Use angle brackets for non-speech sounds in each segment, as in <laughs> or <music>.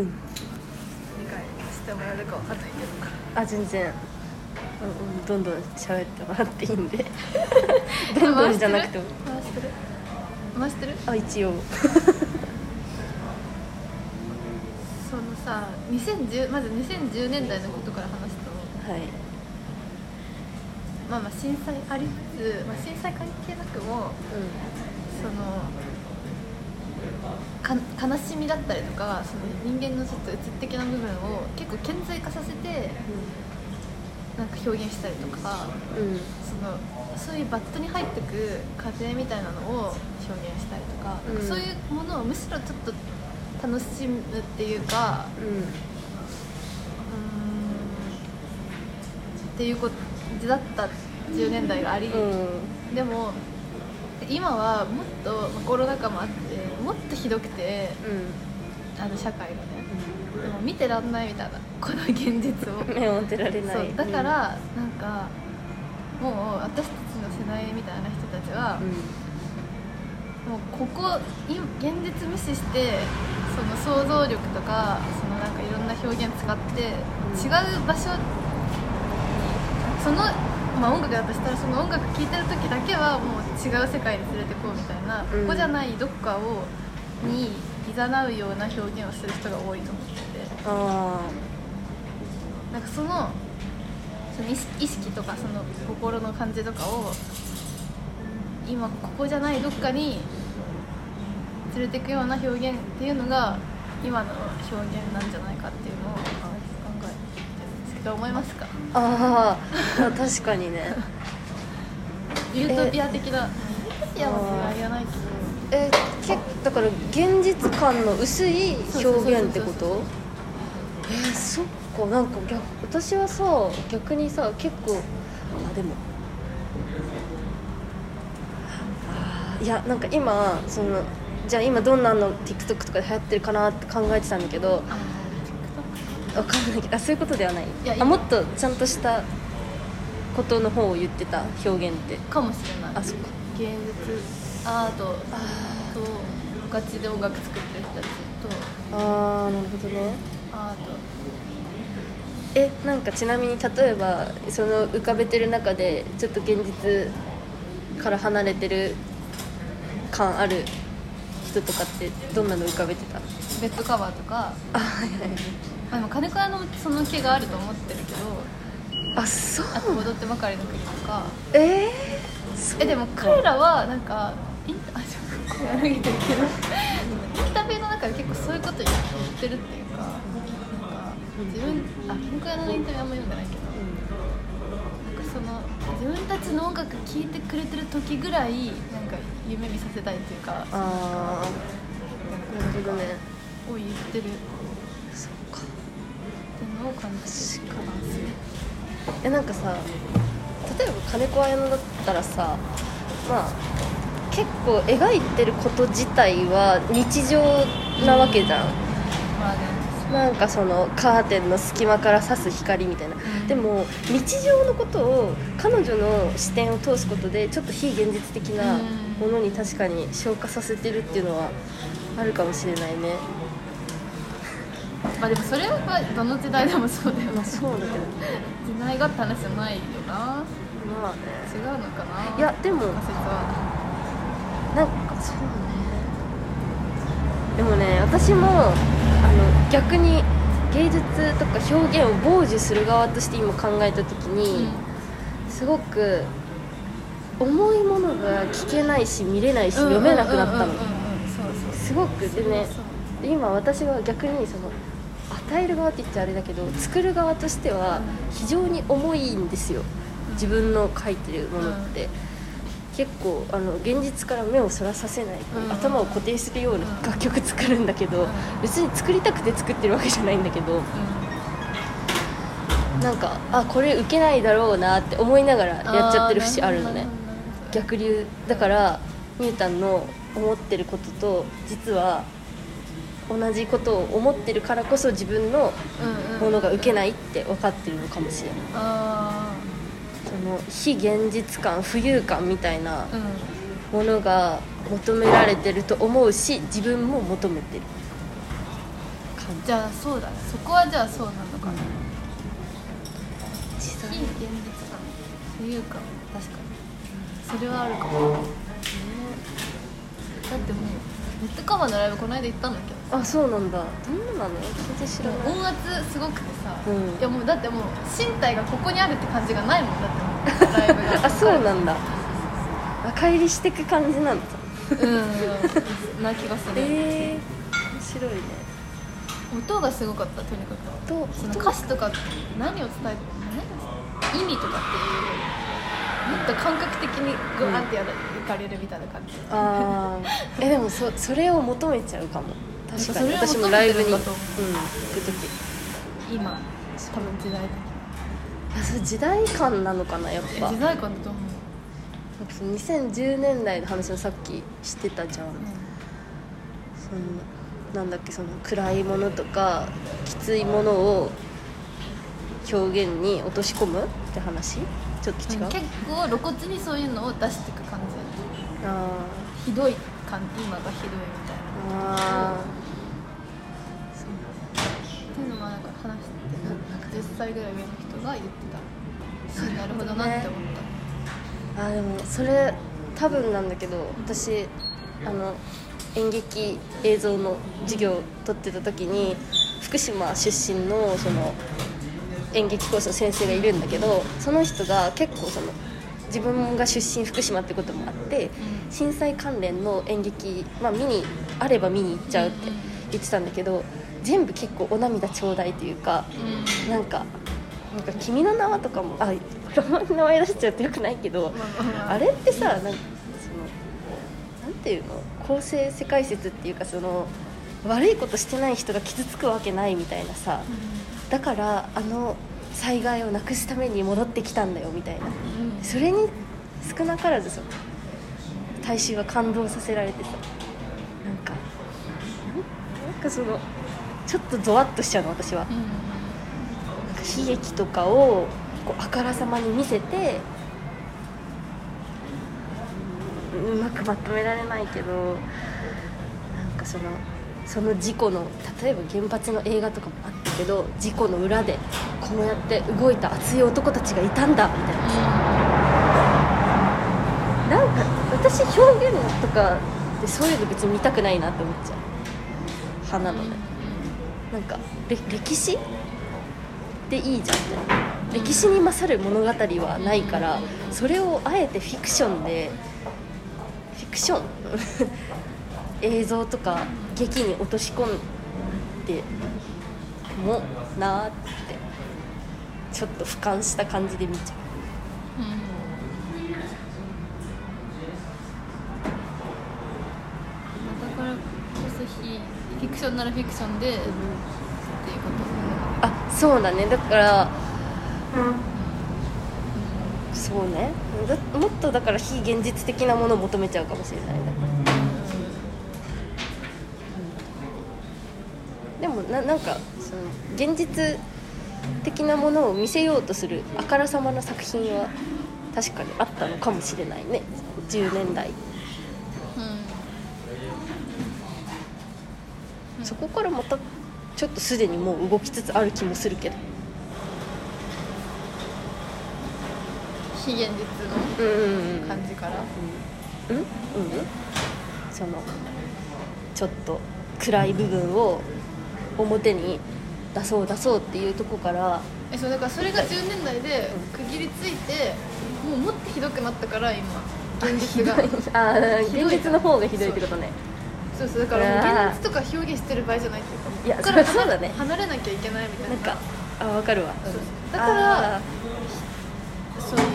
うん。理解してもらえるかわかんないけど。あ全然。うんうんどんどん喋ってもらっていいんで。<laughs> どんどんじゃなくても。回してる？回してる？あ一応。<laughs> そのさ2010まず2010年代のことから話すと。はい。まあまあ震災ありつつ、まあ、震災関係なくもそのか悲しみだったりとかその人間のちょっとうつ的な部分を結構顕在化させてなんか表現したりとかうん。うんそのそういうバットに入ってく過程みたいなのを表現したりとか、うん。そういうものをむしろちょっと楽しむっていうかううーんっていうことだった10年代があり、んうん。でも今はもっとまあコロナ禍もあってもっとひどくてあの社会がね。でも見てらんないみたいな。この現実を。<laughs> うん目を当てられない。そう。だからなんかもう私たちの世代みたいな人たちはうん。もうここい現実無視してその想像力とかそのなんかいろんな表現使って違う場所にその、まあ、音楽だとしたらその音楽聴いてる時だけはもう違う世界に連れてこうみたいな、うん。ここじゃないどっかをに誘うような表現をする人が多いと思ってて。あなんかそのその意識とかその心の感じとかを今ここじゃないどっかに連れていくような表現っていうのが今の表現なんじゃないかっていうのをんですけど思いますか？ーあーあ確かにね。<laughs> ユートピア的な。ユートピアは言わないけど。えけだから現実感の薄い表現ってこと？えー、そっか。なんか逆私はさ逆にさ結構あでも。あーいやなんか今そのじゃあ今どんなの TikTok とかで流行ってるかなって考えてたんだけどあわかんないけどあそういうことではない。いやあもっとちゃんとしたことの方を言ってた表現って。かもしれない。あそっか。芸術アートとあガチで音楽作ってる人たちとあーなるほどね。アート。えなんかちなみに例えばその浮かべてる中でちょっと現実から離れてる感ある人とかってどんなの浮かべてた？ベッドカバーとか。あはいはいまあ、でも金子屋のその気があると思ってるけどあそう。あと踊ってばかりの国とか。えー、えでも彼らはなんかインタあちょっと声上げてるけどインタビューの中で結構そういうこと言ってるっていうかなんか自分あ金子屋のインタビューあんま読んでないけどなんかその自分たちの音楽聴いてくれてる時ぐらいなんか夢見させたいっていうかああなるほどね。を言ってるいうのを感じてるかなえなんかさ例えば金子綾乃だったらさまあ結構描いてること自体は日常なわけじゃん、まあねなんかそのカーテンの隙間から差す光みたいな、ん。でも日常のことを彼女の視点を通すことでちょっと非現実的なうん。ものに確かに消化させてるっていうのはあるかもしれないねまあでもそれはどの時代でもそうだよまあそうだけど。時代がって話じゃないよな。まあね。違うのかな。いやでも仮説はなんかそうね。でもね私もあの逆に芸術とか表現を傍受する側として今考えた時に、すごく重いものが聞けないし見れないし読めなくなったの。すごくでね今私は逆にその与える側って言っちゃあれだけど作る側としては非常に重いんですよ。自分の書いてるものって、結構あの現実から目をそらさせない、うん。頭を固定するようなうん。楽曲作るんだけど、ん。別に作りたくて作ってるわけじゃないんだけどうなんかあこれ受けないだろうなって思いながらんやっちゃってる節あるのね。逆流。だからみゆたんの思ってることと実は同じことを思ってるからこそ自分のものが受けないって分かってるのかもしれない。あその非現実感浮遊感みたいなものが求められてると思うし自分も求めてる。かじ。ゃあそうだね。そこはじゃあそうなのかな、実際非現実感というか確かに。それはあるかも、だってもうネットカバーのライブこの間行ったんだけどあそうなんだ。どんななの？全然知らない。音圧すごくてさ、うん。いやもうだってもう身体がここにあるって感じがないもんだってもうライブが。<laughs> あそうなんだ。赤入りしてく感じなんだ。うん。な気がする、ええ面白いね。音がすごかったとにかく。とその歌詞とか何を伝えて何意味とかっていうと感覚的にグワーってやる、いかれるみたいな感じ。ああ <laughs> えでもそそれを求めちゃうかも。確かに。私もライブに、うん、行く時。今多分時代あそう時代感なのかなやっぱ。的時代感だと思う、なんかその2010年代の話をさっきしてたじゃん、そのなんだっけその暗いものとかきついものを表現に落とし込むって話？ちょっと違う、うん結構露骨にそういうのを出していく感じあひどい感今がひどいみたいな。ー。あっていうのもなんか話してて10歳ぐらい上の人が言ってた。しなるほどなって思った、ーあーでもそれ多分なんだけど私あの演劇映像の授業を取ってた時に福島出身のその演劇コースの先生がいるんだけどその人が結構その自分が出身福島ってこともあって震災関連の演劇、まあ、見にあれば見に行っちゃうって言ってたんだけど全部結構お涙ちょうだいというかうなんか「なんか君の名は」とかもあ名前出しちゃうとよくないけどあれってさなんそのなんていうの公正世界説っていうかその悪いことしてない人が傷つくわけないみたいなさだからあの災害をなくすために戻ってきたんだよみたいな。うん。それに少なからずその大衆は感動させられてさ。なんかなんかそのちょっとゾワッとしちゃうの私は。なん。か悲劇とかをこうあからさまに見せてうんうまくまとめられないけどなんかそのその事故の例えば原発の映画とかもあっけど事故の裏でこうやって動いた熱い男たちがいたんだみたいな。さなんか私表現とかでそういうの別に見たくないなって思っちゃう。派なのねなんか歴史？でいいじゃん。みたいな歴史に勝る物語はないからそれをあえてフィクションでフィクション？<laughs> 映像とか劇に落とし込んでもなーってちょっと俯瞰した感じで見ちゃう。だからこそ非フィクションならフィクションで、っていうこと。あそうだね。だから、そうね。だもっとだから非現実的なものを求めちゃうかもしれない。ねでもななんかその現実的なものを見せようとするあからさまな作品は確かにあったのかもしれないね。10年代。そこからまたちょっとすでにもう動きつつある気もするけど。非現実うんうん。うんの感じから、うん。うん。そのちょっと暗い部分を表に出そう出そうっていうとこからえそうだからそれが10年代で区切りついてもうもっとひどくなったから今。現実が。あーひどい現実の方がひどいってことね。そうそうだから現実とか表現してる場合じゃないっていうかいやここからそうだね。離れなきゃいけないみたいな。なんかあ分かるわ。そうだからあそういう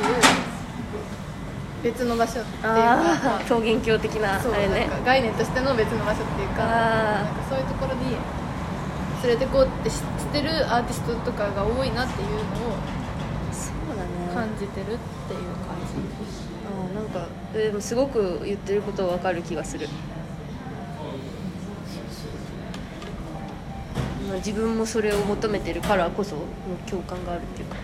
別の場所っていうーか桃源郷的なあそうれね。なんか概念としての別の場所っていうかなんかそういうところに連れてこうって知ってるアーティストとかが多いなっていうのを感じてるっていう感あーなんかでもすごく言ってることは分かる気がする。まあ自分もそれを求めてるからこその共感があるっていうか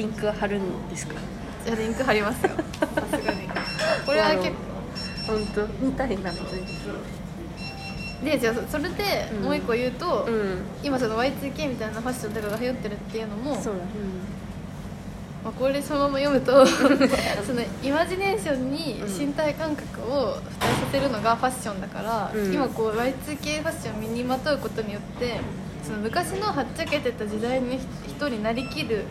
リンクは貼るんですか？じゃあリンク貼りますよ。さすがに。<laughs> これは結構。本当？見たいなぜでじゃあそれでうん。もう一個言うと、うん。今その Y2K みたいなファッションとかが流行ってるっていうのもそうだまあ、これそのまま読むと <laughs> そのイマジネーションにうん身体感覚を付帯させるのがファッションだから、うん。今こう Y2K ファッションを身にまとうことによってその昔のはっちゃけてた時代の人になりきる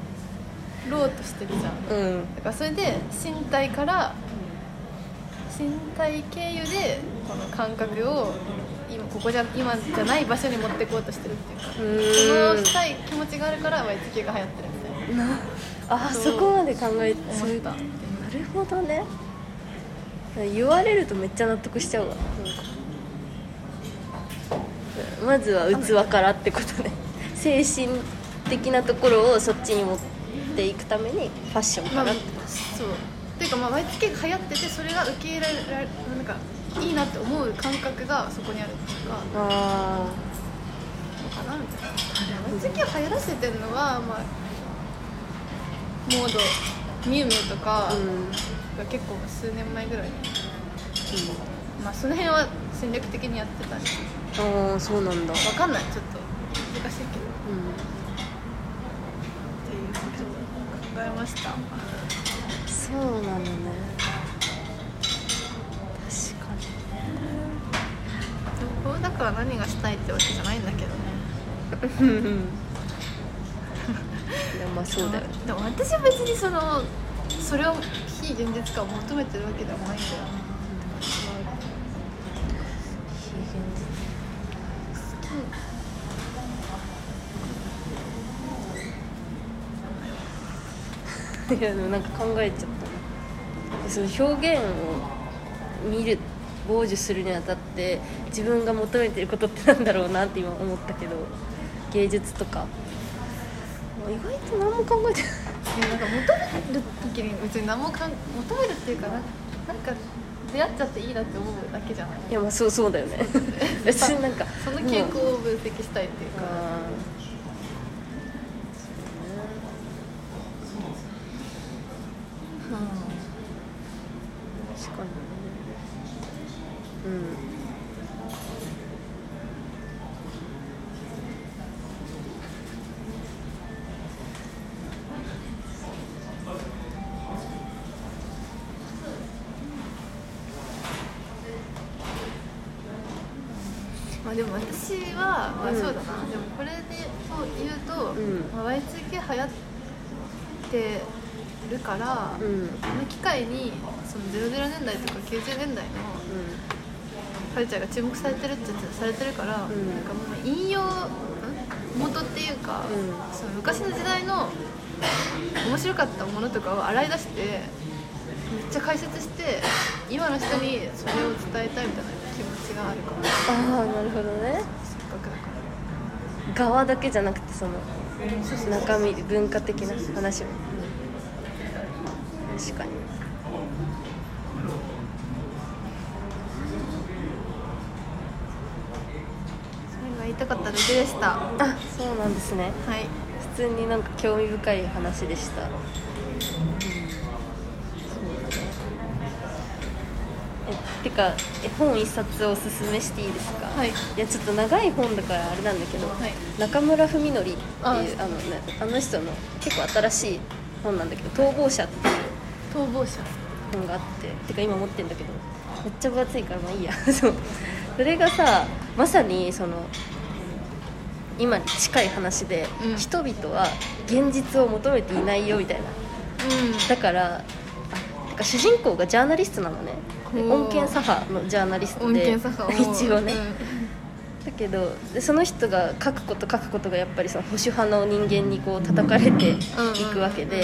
ろうとしてるじゃん。うん。だからそれで身体から身体経由でこの感覚を今ここじゃ今じゃない場所に持っていこうとしてるっていうかそのしたい気持ちがあるから Y2K が流行ってるみたいな。なあそこまで考えそういうな思ったるほどね。言われるとめっちゃ納得しちゃうわ。まずは器からってことね。精神的なところをそっちに持っていくためにファッションまあから、そう。っていうかまあ Y2K が流行っててそれが受け入れられなんかいいなって思う感覚がそこにあるっていうかあのかなみたいな。Y2K を流行らせてるのはまあモードミュウミュウとかあうん。が結構数年前ぐらいにまあその辺は戦略的にやってたり。ああそうなんだ、わかんない。ちょっと難しいけど。うん、っていうことを考えました。そうなのね。確かこうだから何がしたいってわけじゃないんだけどね。に <laughs> いやまあそうだよね。でも私は別にそのそれを非現実感を求めてるわけではないんだよねいやでもなんか考えちゃった。なその表現を見る傍受するにあたって自分が求めてることってなんだろうなって今思ったけど芸術とか。意外と何も考えてないいやなんか求める時に別に何もかん求めるっていうかななんか出会っちゃっていいなって思うだけじゃない？いやまあそうそうだよね。別になんかその傾向を分析したいっていうか、あー確かにねうんまあ、でも私は、まあ、うんそうだな、でもこれでそう言うと、うんまあ、Y2K 流行ってるから、この機会にその00年代とか90年代の。カルチャーが注目されてるってされてるから、んなんかもう引用ん？元っていうか、うん。その昔の時代の面白かったものとかを洗い出してめっちゃ解説して今の人にそれを伝えたいみたいな気持ちがあるからああなるほどねか側だけじゃなくてその中身文化的な話も確かに。言いたかっただけでしたはあそうなんですね。い。普通になんか興味深い話でした、うん、そうだねえてか絵本一冊おすすめしていいですか？はい。いやちょっと長い本だからあれなんだけど、はい。中村文則っていうああの,、ね、あの人の結構新しい本なんだけど「逃亡者」っていう逃亡者。本があっててか今持ってるんだけどめっちゃ分厚いからまあいいや。<laughs> そう。それがさまさにその今に近い話で、うん。人々は現実を求めていないよみたいな。だからあてか主人公がジャーナリストなのね穏健左派のジャーナリストうん、で一応ね、うん。だけどでその人が書くこと書くことがやっぱりその保守派の人間にこう叩かれていくわけで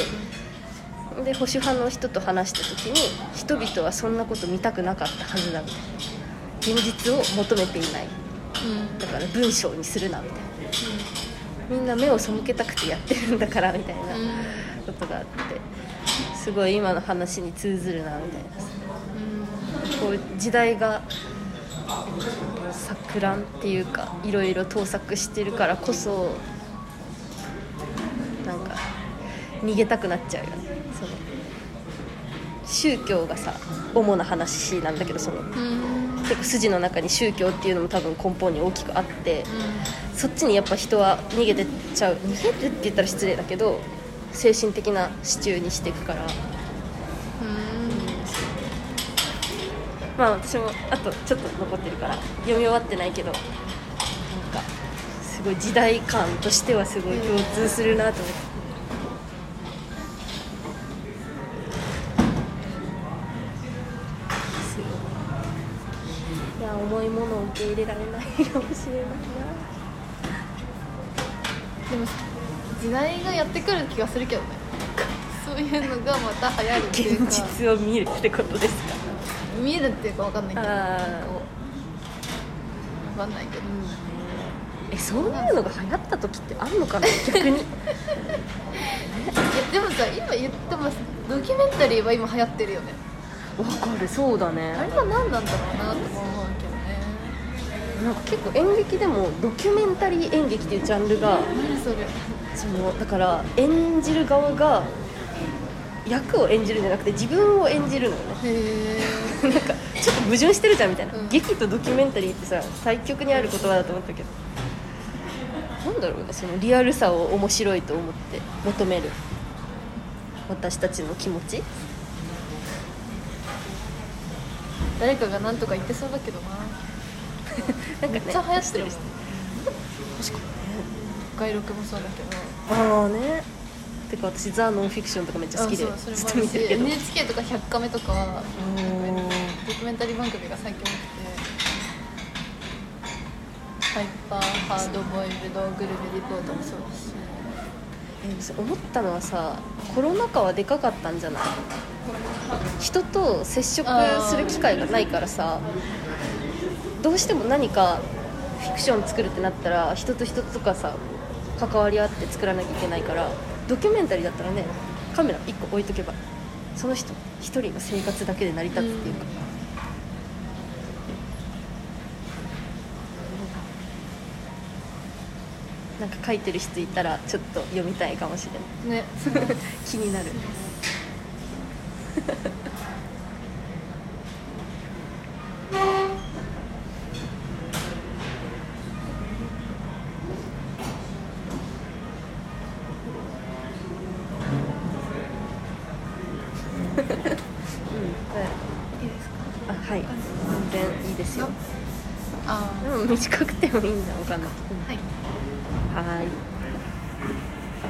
で保守派の人と話した時に人々はそんなこと見たくなかったはずだみたいな現実を求めていない。うん。だから文章にするなみたいな。みんな目を背けたくてやってるんだからみたいなことがあってすごい今の話に通ずるなみたいなこう時代が錯乱っていうかいろいろ盗作してるからこそ逃げたくなっちゃうよね。その宗教がさ主な話なんだけどそのうん。結構筋の中に宗教っていうのも多分根本に大きくあってそっちにやっぱ人は逃げてっちゃう。逃げるって言ったら失礼だけど精神的な支柱にしていくからうんまあ私もあとちょっと残ってるから読み終わってないけどなんかすごい時代感としてはすごい共通するなと思って。い。や重いものを受け入れられないかもしれないな。でも時代がやってくる気がするけどね。そういうのがまた流行るっていうか。現実を見るってことですか？見えるっていうかわかんないけどあー。なんかわかんないけど。えそういうのが流行った時ってあんのかな？<laughs> 逆に。いやでもさ今言ってもドキュメンタリーは今流行ってるよね。わかるそうだね。あれは何なんだろうなと思うけどね。なんか結構演劇でもドキュメンタリー演劇っていうジャンルが何それ。そのだから演じる側が役を演じるんじゃなくて自分を演じるのよね。<laughs> なんかちょっと矛盾してるじゃんみたいな、うん。劇とドキュメンタリーってさ対極にある言葉だと思ったけど。なんだろうねそのリアルさを面白いと思って求める。私たちの気持ち。誰かが何とか言ってそうだけどな。<laughs> なんかねめっちゃ流行ってるもん。確か外録もそうだけど。にああねてか私ザ・ノンフィクションとかめっちゃ好きでずっと見るけど。NHK とか100カメとかドキュメンタリー番組が最近多くてハイパーハードボイルドグルメリポートもそうだし。え思ったのはさコロナ禍はでかかったんじゃない？人と接触する機会がないからさどうしても何かフィクション作るってなったら人と人とかさ関わり合って作らなきゃいけないからドキュメンタリーだったらねカメラ1個置いとけばその人1人の生活だけで成り立つっていうか、なんか書いてる人いたらちょっと読みたいかもしれない。ね。<laughs> 気になる